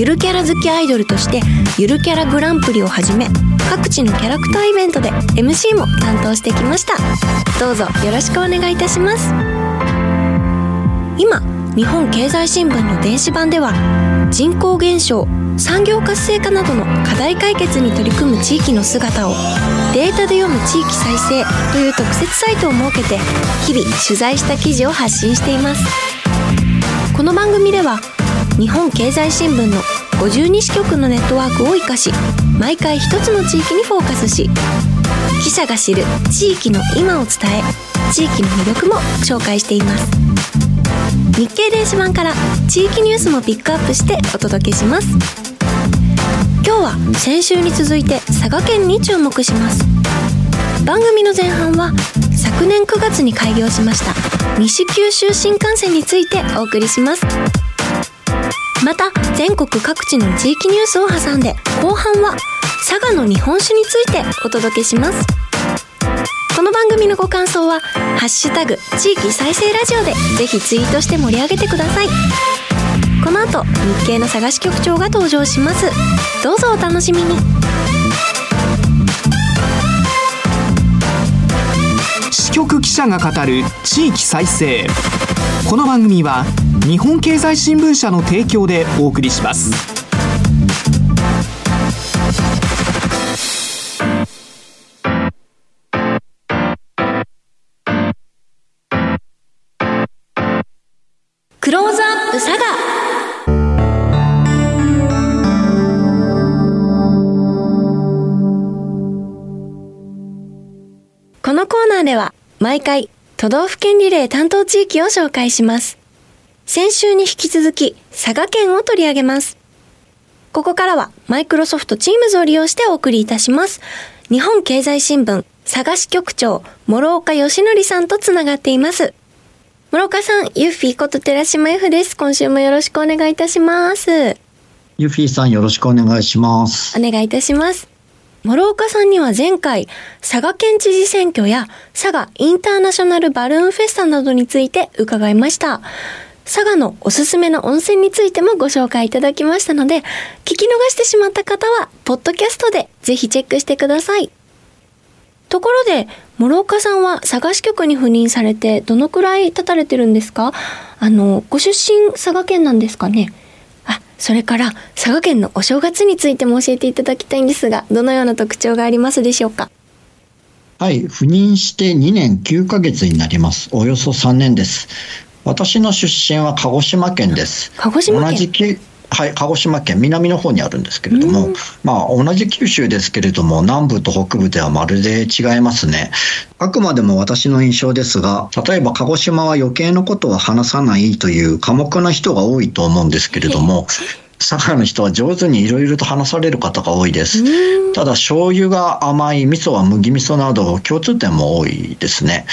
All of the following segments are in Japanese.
ゆるキャラ好きアイドルとしてゆるキャラグランプリをはじめ各地のキャラクターイベントで MC も担当してきました。どうぞよろしくお願いいたします。今日本経済新聞の電子版では人口減少産業活性化などの課題解決に取り組む地域の姿をデータで読む地域再生という特設サイトを設けて日々取材した記事を発信しています。この番組では日本経済新聞の52支局のネットワークを生かし毎回一つの地域にフォーカスし記者が知る地域の今を伝え地域の魅力も紹介しています。日経電子版から地域ニュースもピックアップしてお届けします。今日は先週に続いて佐賀県に注目します。番組の前半は昨年9月に開業しました西九州新幹線についてお送りします。また全国各地の地域ニュースを挟んで後半は佐賀の日本酒についてお届けします。この番組のご感想は「ハッシュタグ地域再生ラジオ」でぜひツイートして盛り上げてください。この後日経の佐賀支局長が登場します。どうぞお楽しみに。支局記者が語る地域再生。この番組は日本経済新聞社の提供でお送りしますクローズアップ佐賀このコーナーでは毎回都道府県リレー担当地域を紹介します。先週に引き続き佐賀県を取り上げます。ここからはマイクロソフトチームズを利用してお送りいたします。日本経済新聞佐賀支局長諸岡義則さんとつながっています。諸岡さん、ユッフィーこと寺島 F です。今週もよろしくお願いいたします。ユフィさんよろしくお願いします。お願いいたします。諸岡さんには前回、佐賀県知事選挙や佐賀インターナショナルバルーンフェスタなどについて伺いました。佐賀のおすすめの温泉についてもご紹介いただきましたので、聞き逃してしまった方は、ポッドキャストでぜひチェックしてください。ところで、諸岡さんは佐賀支局に赴任されてどのくらい経たれてるんですか？あの、ご出身佐賀県なんですかね？あ、それから佐賀県のお正月についても教えていただきたいんですが、どのような特徴がありますでしょうか？はい、赴任して2年9ヶ月になります。およそ3年です。私の出身は鹿児島県です。鹿児島県？同じきはい、鹿児島県南の方にあるんですけれども、まあ同じ九州ですけれども南部と北部ではまるで違いますね。あくまでも私の印象ですが、例えば鹿児島は余計なことは話さないという寡黙な人が多いと思うんですけれども、佐賀の人は上手にいろいろと話される方が多いです。ただ醤油が甘い、味噌は麦味噌など共通点も多いですね。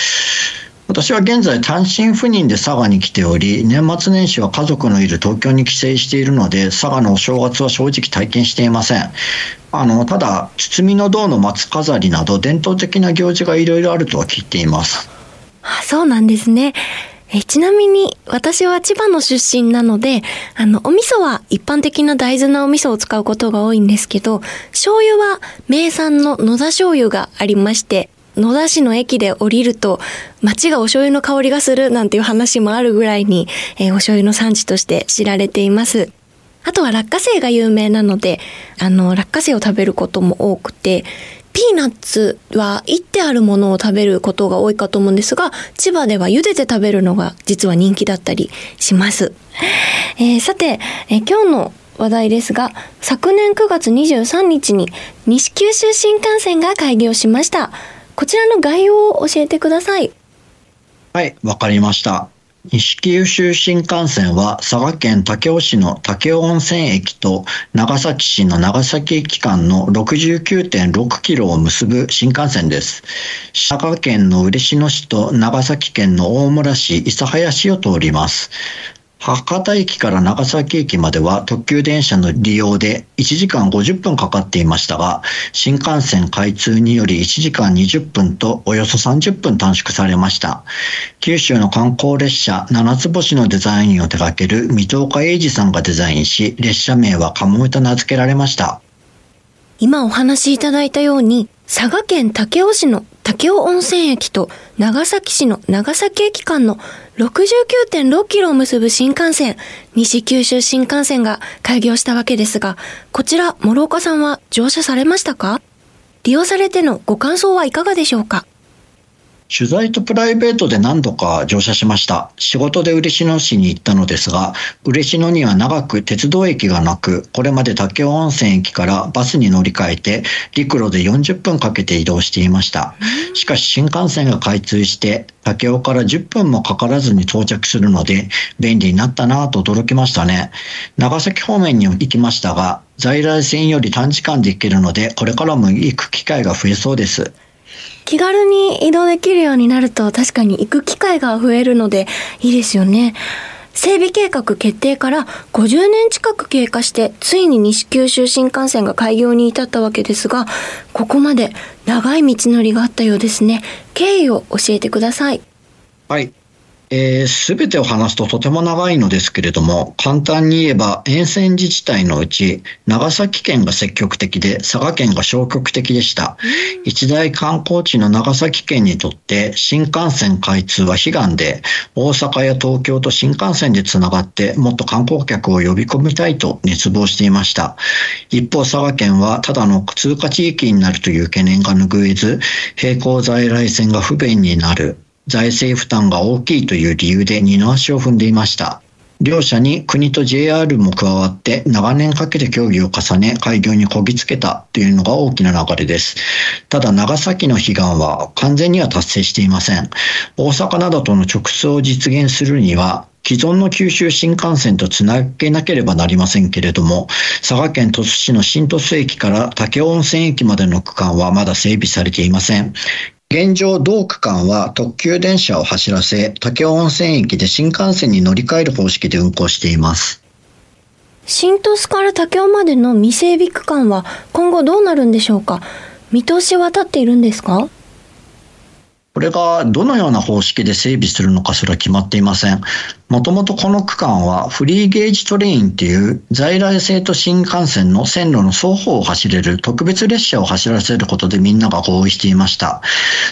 私は現在単身赴任で佐賀に来ており、年末年始は家族のいる東京に帰省しているので、佐賀のお正月は正直体験していません。あの、ただ、包みの銅の松飾りなど伝統的な行事がいろいろあるとは聞いています。あそうなんですね。えちなみに私は千葉の出身なので、あの、お味噌は一般的な大豆なお味噌を使うことが多いんですけど、醤油は名産の野田醤油がありまして、野田市の駅で降りると、街がお醤油の香りがするなんていう話もあるぐらいに、えーお醤油の産地として知られています。あとは落花生が有名なので、あの、落花生を食べることも多くて、ピーナッツはいってあるものを食べることが多いかと思うんですが、千葉では茹でて食べるのが実は人気だったりします。えーさて、えー今日の話題ですが、昨年9月23日に西九州新幹線が開業しました。こちらの概要を教えてください。はい、わかりました。西九州新幹線は佐賀県武雄市の武雄温泉駅と長崎市の長崎駅間の69.6キロを結ぶ新幹線です。佐賀県の嬉野市と長崎県の大村市、諫早市を通ります。博多駅から長崎駅までは特急電車の利用で1時間50分かかっていましたが、新幹線開通により1時間20分とおよそ30分短縮されました。九州の観光列車七つ星のデザインを手掛ける水岡英二さんがデザインし、列車名はカモメと名付けられました。今お話しいただいたように、佐賀県武雄市の武雄温泉駅と長崎市の長崎駅間の69.6キロを結ぶ新幹線、西九州新幹線が開業したわけですが、こちら、諸岡さんは乗車されましたか？利用されてのご感想はいかがでしょうか？取材とプライベートで何度か乗車しました。仕事で嬉野市に行ったのですが、嬉野には長く鉄道駅がなく、これまで武雄温泉駅からバスに乗り換えて、陸路で40分かけて移動していました。しかし新幹線が開通して、武雄から10分もかからずに到着するので、便利になったなぁと驚きましたね。長崎方面に行きましたが、在来線より短時間で行けるので、これからも行く機会が増えそうです。気軽に移動できるようになると確かに行く機会が増えるのでいいですよね。整備計画決定から50年近く経過してついに西九州新幹線が開業に至ったわけですがここまで長い道のりがあったようですね。経緯を教えてください。はい。えー、全てを話すととても長いのですけれども、簡単に言えば沿線自治体のうち、長崎県が積極的で、佐賀県が消極的でした。一大観光地の長崎県にとって、新幹線開通は悲願で、大阪や東京と新幹線でつながって、もっと観光客を呼び込みたいと熱望していました。一方、佐賀県はただの通過地域になるという懸念が拭えず、並行在来線が不便になる。財政負担が大きいという理由で二の足を踏んでいました。両者に国と JR も加わって長年かけて協議を重ね開業にこぎつけたというのが大きな流れです。ただ長崎の悲願は完全には達成していません。大阪などとの直通を実現するには既存の九州新幹線とつなげなければなりませんけれども、佐賀県鳥栖市の新鳥栖駅から武雄温泉駅までの区間はまだ整備されていません。現状、同区間は特急電車を走らせ、武雄温泉駅で新幹線に乗り換える方式で運行しています。新鳥栖から武雄までの未整備区間は今後どうなるんでしょうか？見通しは立っているんですか？これがどのような方式で整備するのかすら決まっていません。もともとこの区間はフリーゲージトレインっていう在来線と新幹線の線路の双方を走れる特別列車を走らせることでみんなが合意していました。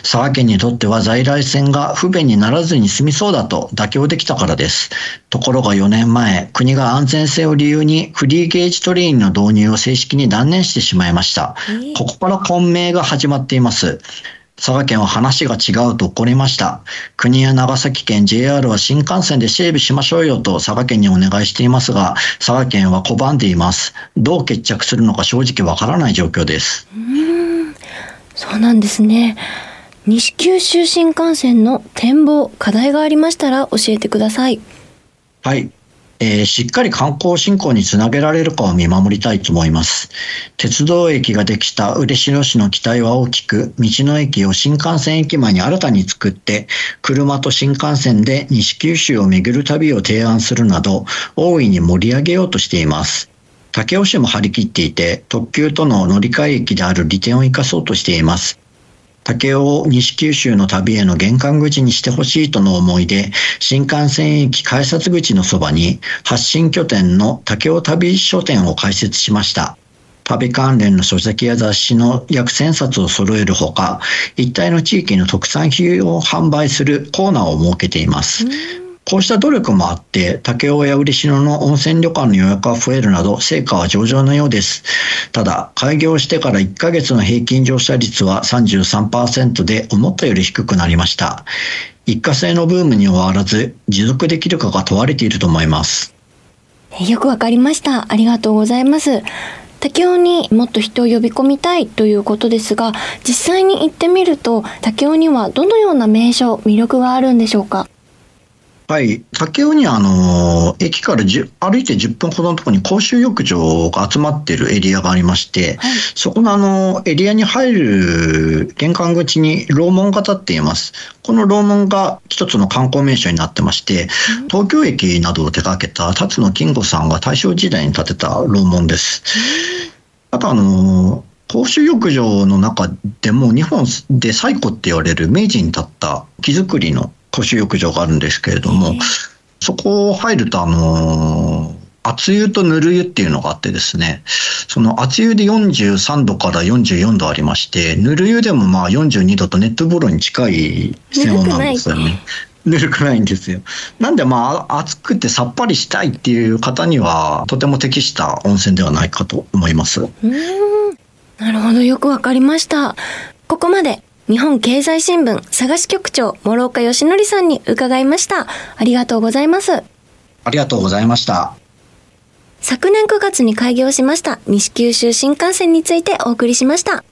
佐賀県にとっては在来線が不便にならずに済みそうだと妥協できたからです。ところが4年前、国が安全性を理由にフリーゲージトレインの導入を正式に断念してしまいました。ここから混迷が始まっています。佐賀県は話が違うと怒りました。国や長崎県 JR は新幹線で整備しましょうよと佐賀県にお願いしていますが、佐賀県は拒んでいます。どう決着するのか正直わからない状況です。うん、そうなんですね。西九州新幹線の展望、課題がありましたら教えてください。はい。えー、しっかり観光振興につなげられるかを見守りたいと思います。鉄道駅ができた嬉野市の期待は大きく、道の駅を新幹線駅前に新たに作って、車と新幹線で西九州を巡る旅を提案するなど、大いに盛り上げようとしています。武雄市も張り切っていて、特急との乗り換え駅である利点を生かそうとしています。竹を西九州の旅への玄関口にしてほしいとの思いで、新幹線駅改札口のそばに発信拠点の竹雄旅書店を開設しました。旅関連の書籍や雑誌の約1000冊を揃えるほか、一帯の地域の特産品を販売するコーナーを設けています。こうした努力もあって、竹雄や嬉野の温泉旅館の予約が増えるなど、成果は上々のようです。ただ、開業してから1ヶ月の平均乗車率は33%で思ったより低くなりました。一過性のブームに終わらず、持続できるかが問われていると思います。よくわかりました。ありがとうございます。竹雄にもっと人を呼び込みたいということですが、実際に行ってみると、竹雄にはどのような名所、魅力があるんでしょうか？はい。竹雄にあの、駅から歩いて10分ほどのところに公衆浴場が集まっているエリアがありまして、はい、そこのあの、エリアに入る玄関口に楼門が立っています。この楼門が一つの観光名所になってまして、東京駅などを手掛けた辰野金吾さんが大正時代に建てた楼門です。あとあの、公衆浴場の中でも日本で最古って言われる明治に建った木造りの公衆浴場があるんですけれども、そこを入ると、あの熱湯とぬる湯っていうのがあってですね、その熱湯で43度から44度ありまして、ぬる湯でもまあ42度とネット風呂に近い性温なんですよね。ぬるくないんですよ。なんでまあ暑くてさっぱりしたいっていう方にはとても適した温泉ではないかと思います。うんなるほど、よくわかりました。ここまで日本経済新聞佐賀支局長諸岡義則さんに伺いました。ありがとうございます。ありがとうございました。昨年9月に開業しました西九州新幹線についてお送りしました。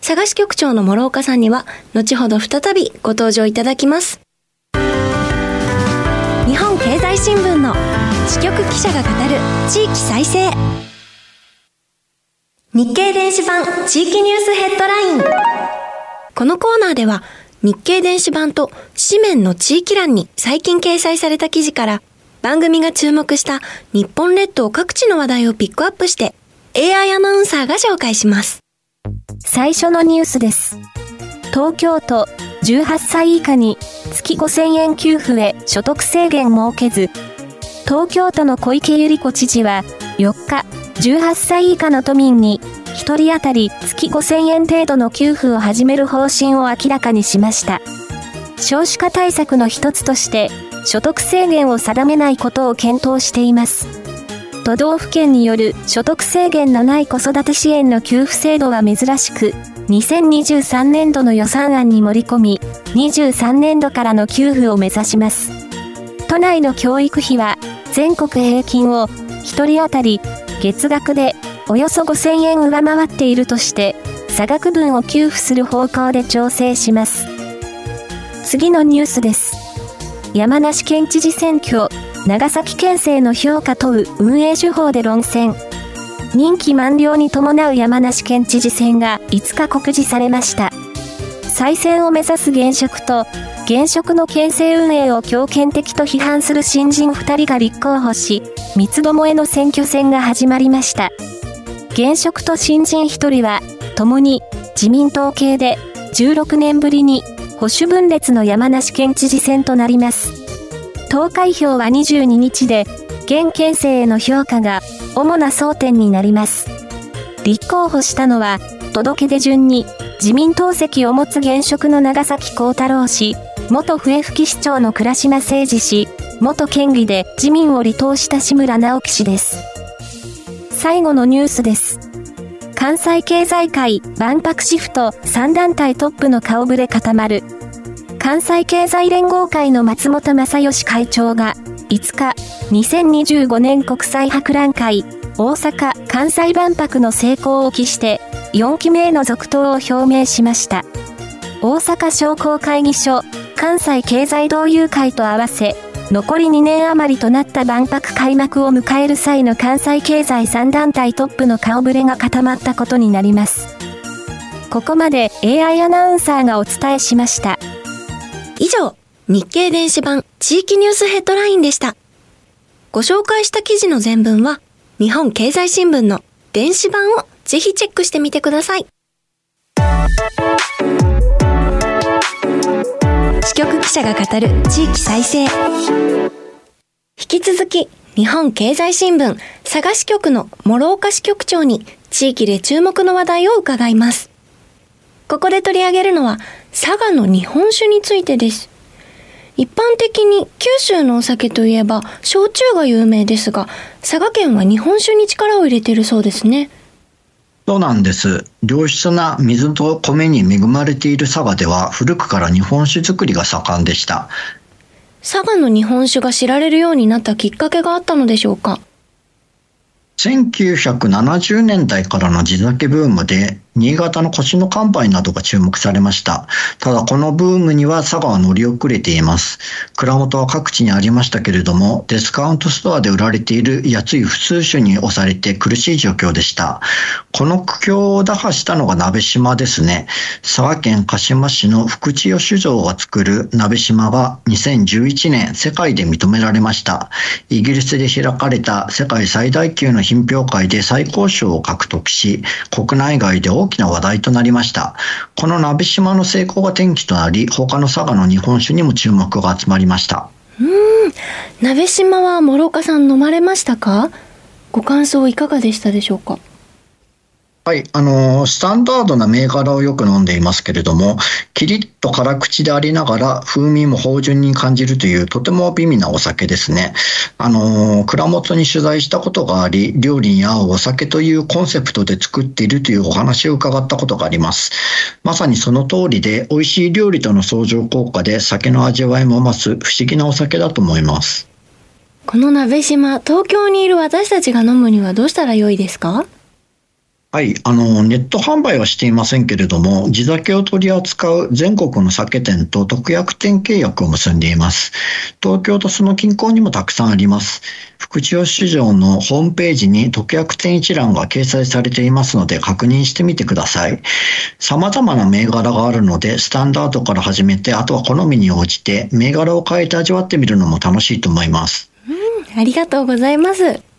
佐賀支局長の諸岡さんには後ほど再びご登場いただきます。日本経済新聞の支局記者が語る地域再生。日経電子版地域ニュースヘッドライン。このコーナーでは日経電子版と紙面の地域欄に最近掲載された記事から番組が注目した日本列島各地の話題をピックアップして AI アナウンサーが紹介します。最初のニュースです。東京都18歳以下に月5000円給付へ所得制限設けず、東京都の小池百合子知事は4日、18歳以下の都民に1人当たり月5000円程度の給付を始める方針を明らかにしました。少子化対策の一つとして、所得制限を定めないことを検討しています。都道府県による所得制限のない子育て支援の給付制度は珍しく、2023年度の予算案に盛り込み、23年度からの給付を目指します。都内の教育費は全国平均を1人当たり月額でおよそ5000円上回っているとして、差額分を給付する方向で調整します。次のニュースです。山梨県知事選挙、長崎県政の評価問う運営手法で論戦。任期満了に伴う山梨県知事選が5日告示されました。再選を目指す現職と、現職の県政運営を強権的と批判する新人2人が立候補し、三つどもえの選挙戦が始まりました。現職と新人1人は、共に自民党系で16年ぶりに保守分裂の山梨県知事選となります。投開票は22日で、現県政への評価が主な争点になります。立候補したのは、届け出順に自民党籍を持つ現職の長崎幸太郎氏、元笛吹市長の倉島誠二氏、元県議で自民を離党した志村直樹氏です。最後のニュースです。関西経済界万博シフト3団体トップの顔ぶれ固まる。関西経済連合会の松本正義会長が5日、2025年国際博覧会大阪・関西万博の成功を期して4期目への続投を表明しました。大阪商工会議所関西経済同友会と合わせ残り2年余りとなった万博開幕を迎える際の関西経済3団体トップの顔ぶれが固まったことになります。ここまで AI アナウンサーがお伝えしました。以上、日経電子版地域ニュースヘッドラインでした。ご紹介した記事の全文は、日本経済新聞の電子版をぜひチェックしてみてください。支局記者が語る地域再生。引き続き、日本経済新聞佐賀支局の諸岡支局長に地域で注目の話題を伺います。ここで取り上げるのは佐賀の日本酒についてです。一般的に九州のお酒といえば焼酎が有名ですが、佐賀県は日本酒に力を入れているそうですね。そうなんです。良質な水と米に恵まれている佐賀では古くから日本酒造りが盛んでした。佐賀の日本酒が知られるようになったきっかけがあったのでしょうか？1970年代からの地酒ブームで新潟の腰の乾杯などが注目されました。ただこのブームには佐賀は乗り遅れています。蔵元は各地にありましたけれども、デスカウントストアで売られている安い普通種に押されて苦しい状況でした。この苦境を打破したのが鍋島ですね。佐賀県鹿島市の福地吉蔵が作る鍋島が2011年世界で認められました。イギリスで開かれた世界最大級の品評会で最高賞を獲得し、国内外で大きな話題となりました。この鍋島の成功が転機となり、他の佐賀の日本酒にも注目が集まりました。うん、鍋島は諸岡さん飲まれましたか？ご感想いかがでしたでしょうか？はい、あの、スタンダードな銘柄をよく飲んでいますけれども、キリッと辛口でありながら風味も芳醇に感じるというとても美味なお酒ですね。あの、蔵元に取材したことがあり、料理に合うお酒というコンセプトで作っているというお話を伺ったことがあります。まさにその通りで、美味しい料理との相乗効果で酒の味わいも増す不思議なお酒だと思います。この鍋島、東京にいる私たちが飲むにはどうしたらよいですか？はい、あの、ネット販売はしていませんけれども、地酒を取り扱う全国の酒店と特約店契約を結んでいます。東京とその近郊にもたくさんあります。福千代市場のホームページに特約店一覧が掲載されていますので確認してみてください。様々な銘柄があるので、スタンダードから始めて、あとは好みに応じて銘柄を変えて味わってみるのも楽しいと思います。うん、ありがとうございます。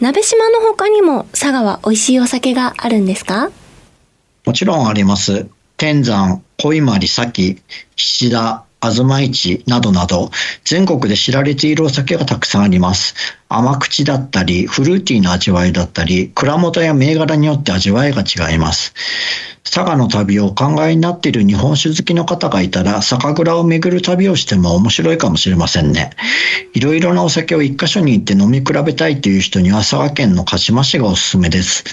鍋島の他にも佐賀は美味しいお酒があるんですか？もちろんあります。天山、小今里崎、菱田、東市などなど全国で知られているお酒がたくさんあります。甘口だったり、フルーティーな味わいだったり、蔵元や銘柄によって味わいが違います。佐賀の旅をお考えになっている日本酒好きの方がいたら、酒蔵を巡る旅をしても面白いかもしれませんね。いろいろなお酒を一箇所に行って飲み比べたいという人には佐賀県の鹿島市がおすすめです。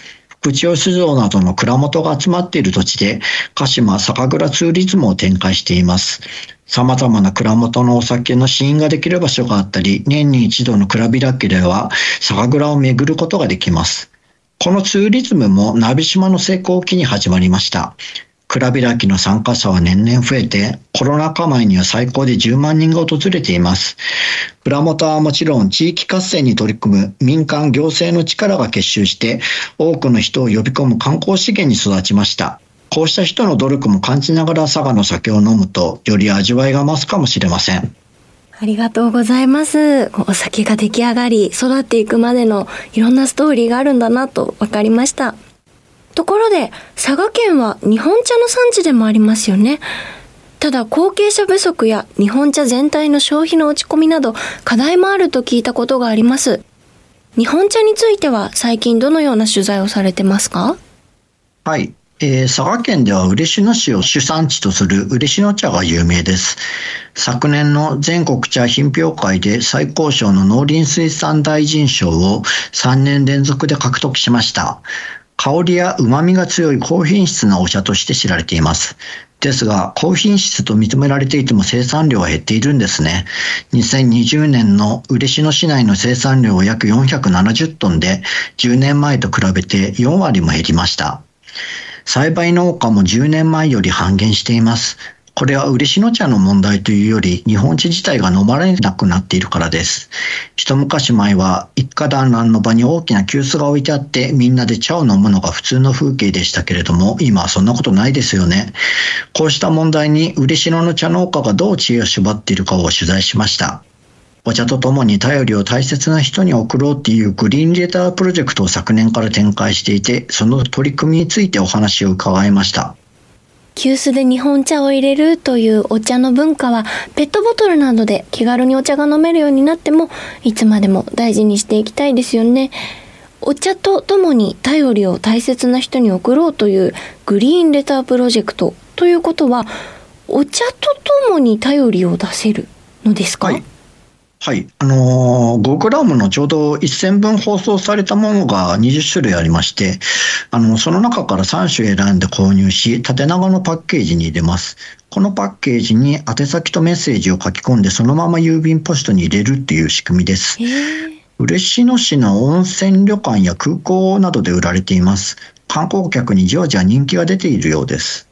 福千代酒造などの蔵元が集まっている土地で、鹿島酒蔵ツーリズムを展開しています。様々な蔵元のお酒の試飲ができる場所があったり、年に一度の蔵開きでは酒蔵を巡ることができます。このツーリズムも鍋島の成功期に始まりました。蔵開きの参加者は年々増えて、コロナ禍前には最高で10万人が訪れています。蔵元はもちろん地域活性に取り組む民間行政の力が結集して、多くの人を呼び込む観光資源に育ちました。こうした人の努力も感じながら佐賀の酒を飲むと、より味わいが増すかもしれません。ありがとうございます。お酒が出来上がり、育っていくまでのいろんなストーリーがあるんだなと分かりました。ところで、佐賀県は日本茶の産地でもありますよね。ただ後継者不足や日本茶全体の消費の落ち込みなど課題もあると聞いたことがあります。日本茶については最近どのような取材をされてますか？はい。えー、佐賀県では嬉野市を主産地とする嬉野茶が有名です。昨年の全国茶品評会で最高賞の農林水産大臣賞を3年連続で獲得しました。香りや旨味が強い高品質なお茶として知られています。ですが、高品質と認められていても生産量は減っているんですね。2020年の嬉野市内の生産量は約470トンで、10年前と比べて4割も減りました。栽培農家も10年前より半減しています。これは嬉野茶の問題というより、日本茶自体が飲まれなくなっているからです。一昔前は、一家団らんの場に大きな急須が置いてあって、みんなで茶を飲むのが普通の風景でしたけれども、今はそんなことないですよね。こうした問題に、嬉野の茶農家がどう知恵を絞っているかを取材しました。お茶とともに頼りを大切な人に送ろうっていうグリーンレタープロジェクトを昨年から展開していて、その取り組みについてお話を伺いました。急須で日本茶を入れるというお茶の文化はペットボトルなどで気軽にお茶が飲めるようになってもいつまでも大事にしていきたいですよね。お茶とともに頼りを大切な人に送ろうというグリーンレタープロジェクトということはお茶とともに頼りを出せるのですか、はいはい。あのー、5グラムのちょうど1000分包装されたものが20種類ありまして、あの、その中から3種選んで購入し、縦長のパッケージに入れます。このパッケージに宛先とメッセージを書き込んで、そのまま郵便ポストに入れるっていう仕組みです。嬉野市の温泉旅館や空港などで売られています。観光客にじわじわ人気が出ているようです。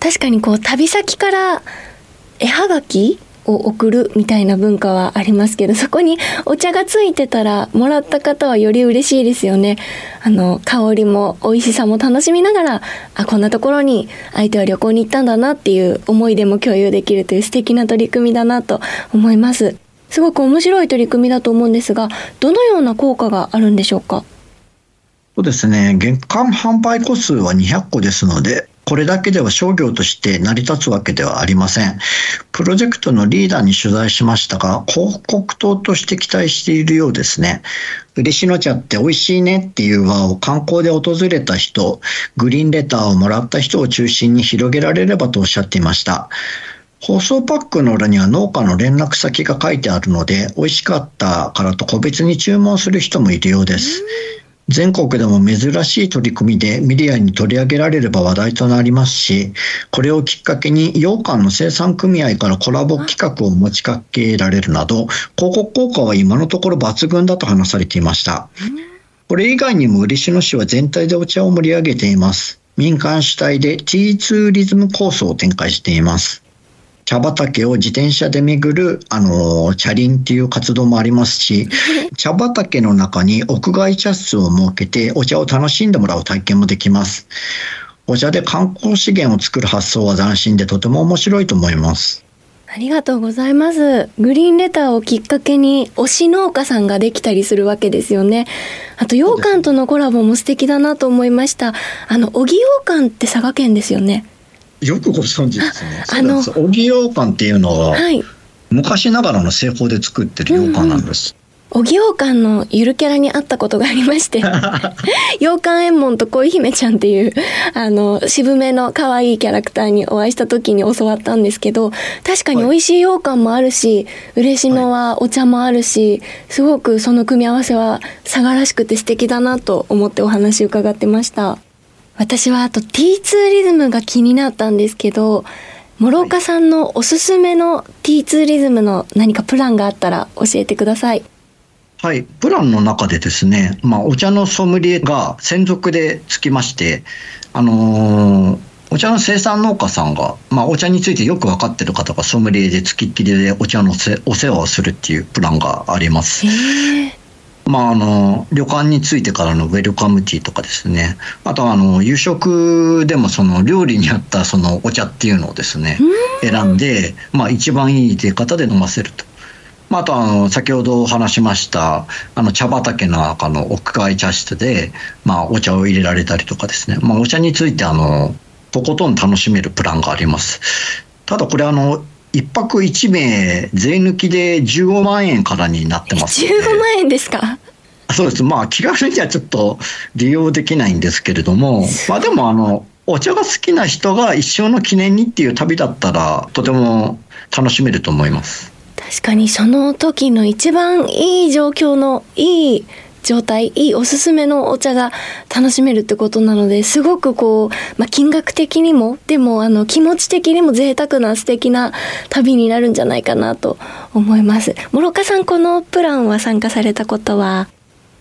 確かにこう旅先から絵はがきを送るみたいな文化はありますけど そこにお茶がついてたらもらった方はより嬉しいですよね。あの香りも美味しさも楽しみながらあこんなところに相手は旅行に行ったんだなっていう思い出も共有できるという素敵な取り組みだなと思います。すごく面白い取り組みだと思うんですがどのような効果があるんでしょうか？そうですね。月間販売個数は200個ですのでこれだけでは商業として成り立つわけではありません。プロジェクトのリーダーに取材しましたが、広告塔として期待しているようですね。嬉野茶って美味しいねっていう輪を観光で訪れた人、グリーンレターをもらった人を中心に広げられればとおっしゃっていました。放送パックの裏には農家の連絡先が書いてあるので、美味しかったからと個別に注文する人もいるようです。全国でも珍しい取り組みでメディアに取り上げられれば話題となりますし、これをきっかけに羊羹の生産組合からコラボ企画を持ちかけられるなど、広告効果は今のところ抜群だと話されていました。これ以外にも嬉野市は全体でお茶を盛り上げています。民間主体で T ツーリズム構想を展開しています。茶畑を自転車で巡る、あの、茶林っていう活動もありますし、茶畑の中に屋外茶室を設けてお茶を楽しんでもらう体験もできます。お茶で観光資源を作る発想は斬新でとても面白いと思います。ありがとうございます。グリーンレターをきっかけに推し農家さんができたりするわけですよね。あと、羊羹とのコラボも素敵だなと思いました。あの、小木羊羹って佐賀県ですよね。よくご存知ですね。あの、荻羊羹っていうのは、はい、昔ながらの製法で作ってる羊羹なんです。おぎようかんのゆるキャラに会ったことがありまして、羊羹えんもんと恋姫ちゃんっていう、あの、渋めの可愛いキャラクターにお会いした時に教わったんですけど、確かに美味しい羊羹もあるし、嬉野はお茶もあるし、すごくその組み合わせは佐賀らしくて素敵だなと思ってお話伺ってました。私はあと T ツーリズムが気になったんですけど、諸岡さんのおすすめの T ツーリズムの何かプランがあったら教えてください。はい、プランの中でですね、まあ、お茶のソムリエが専属でつきまして、あのー、お茶の生産農家さんが、まあ、お茶についてよく分かってる方がソムリエでつきっきりでお茶のせお世話をするっていうプランがあります。まあ、あの旅館に着いてからのウェルカムティーとかですねあとはあの夕食でもその料理に合ったそのお茶っていうのをですね選んで、まあ、一番いい出方で飲ませると。まあ、あとあの先ほど話しましたあの茶畑の中の屋外茶室で、まあ、お茶を入れられたりとかですね、まあ、お茶についてあのとことん楽しめるプランがあります。ただこれあの一泊一名税抜きで15万円からになってますので。15万円ですか？そうです。まあ気軽にはちょっと利用できないんですけれども。まあでもあのお茶が好きな人が一生の記念にっていう旅だったらとても楽しめると思います。確かにその時の一番いい状況のいい状態いいおすすめのお茶が楽しめるってことなのですごくこう、まあ、金額的にもでもあの気持ち的にも贅沢な素敵な旅になるんじゃないかなと思います。諸岡さんこのプランは参加されたことは？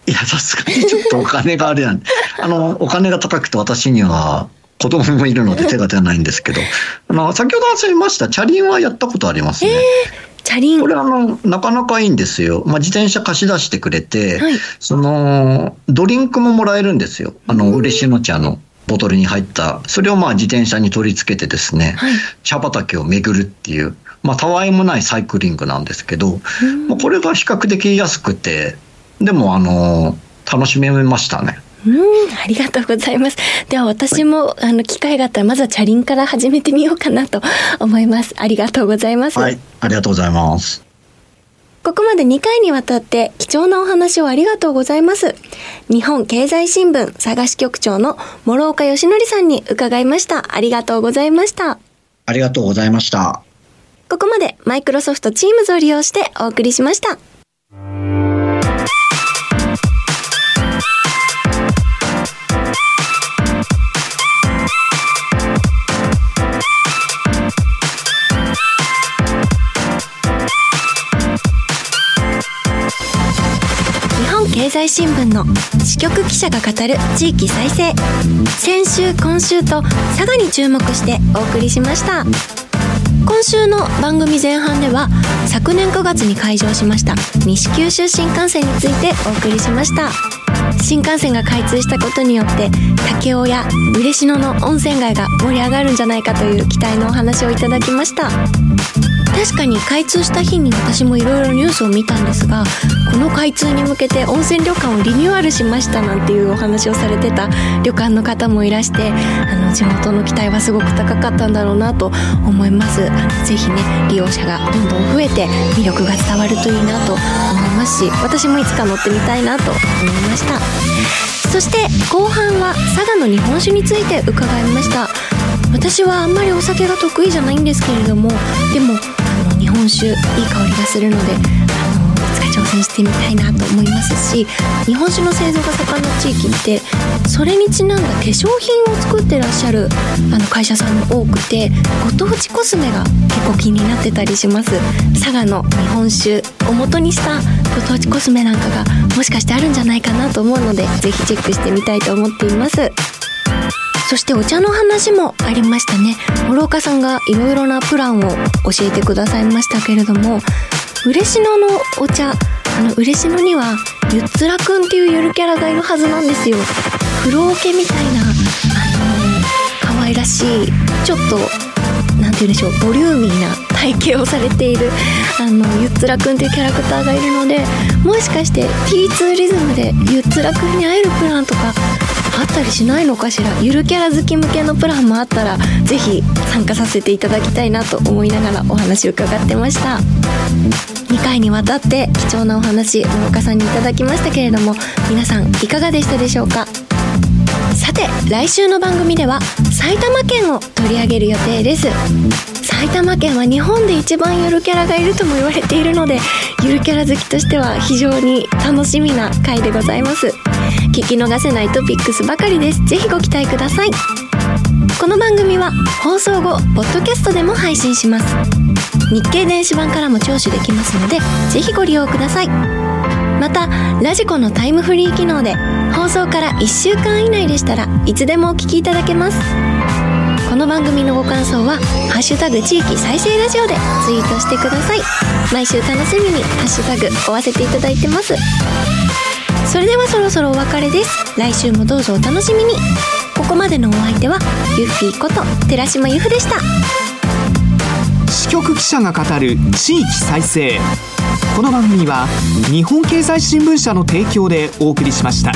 いやさすがに。ちょっとお金があれなんであのお金が高くて私には子供もいるので手が出ないんですけど、あの、先ほど忘れました、チャリンはやったことありますね。えーチャリンこれあの、なかなかいいんですよ。まあ、自転車貸し出してくれて、はい、その、ドリンクももらえるんですよ。あの、嬉野茶のボトルに入った。それをまあ自転車に取り付けてですね、はい、茶畑を巡るっていう、まあ、たわいもないサイクリングなんですけど、まあ、これが比較的安くて、でもあの、楽しめましたね。うん、ありがとうございます。では私も、あの機会があったらまずはチャリンから始めてみようかなと思います。ありがとうございます。はい、ありがとうございます。ここまで2回にわたって貴重なお話をありがとうございます。日本経済新聞佐賀支局長の諸岡義則さんに伺いました。ありがとうございました。ありがとうございました。ここまでマイクロソフト Teams を利用してお送りしました。済新聞の支局記者が語る地域再生。先週今週と佐賀に注目してお送りしました。今週の番組前半では昨年9月に開場しました西九州新幹線についてお送りしました。新幹線が開通したことによって武雄や嬉野の温泉街が盛り上がるんじゃないかという期待のお話をいただきました。確かに開通した日に私もいろいろニュースを見たんですがこの開通に向けて温泉旅館をリニューアルしましたなんていうお話をされてた旅館の方もいらしてあの地元の期待はすごく高かったんだろうなと思います。あのぜひね利用者がどんどん増えて魅力が伝わるといいなと思いますし私もいつか乗ってみたいなと思いました。そして後半は佐賀の日本酒について伺いました。私はあんまりお酒が得意じゃないんですけれどもでも日本酒いい香りがするのであのいつか挑戦してみたいなと思いますし日本酒の製造が盛んな地域ってそれにちなんだ化粧品を作ってらっしゃるあの会社さんも多くてご当地コスメが結構気になってたりします。佐賀の日本酒を元にしたご当地コスメなんかがもしかしてあるんじゃないかなと思うのでぜひチェックしてみたいと思っています。そしてお茶の話もありましたね。諸岡さんがいろいろなプランを教えてくださいましたけれども嬉野のお茶あの嬉野にはゆっつらくんっていうゆるキャラがいるはずなんですよ。風呂桶みたいなあの可愛らしいちょっと何て言うんでしょうボリューミーな体型をされているあのゆっつらくんっていうキャラクターがいるのでもしかして T2 リズムでゆっつらくんに会えるプランとかあったりしないのかしら？ゆるキャラ好き向けのプランもあったら是非参加させていただきたいなと思いながらお話を伺ってました。2回にわたって貴重なお話諸岡さんにいただきましたけれども皆さんいかがでしたでしょうか？さて来週の番組では埼玉県を取り上げる予定です。埼玉県は日本で一番ゆるキャラがいるとも言われているのでゆるキャラ好きとしては非常に楽しみな回でございます。聞き逃せないトピックスばかりです。ぜひご期待ください。この番組は放送後ポッドキャストでも配信します。日経電子版からも聴取できますのでぜひご利用ください。またラジコのタイムフリー機能で放送から1週間以内でしたらいつでもお聞きいただけます。この番組のご感想は「ハッシュタグ地域再生ラジオ」でツイートしてください。毎週楽しみにハッシュタグ追わせていただいてます。それではそろそろお別れです。来週もどうぞお楽しみに。ここまでのお相手はユッフィーこと寺島由布でした。支局記者が語る地域再生。この番組は日本経済新聞社の提供でお送りしました。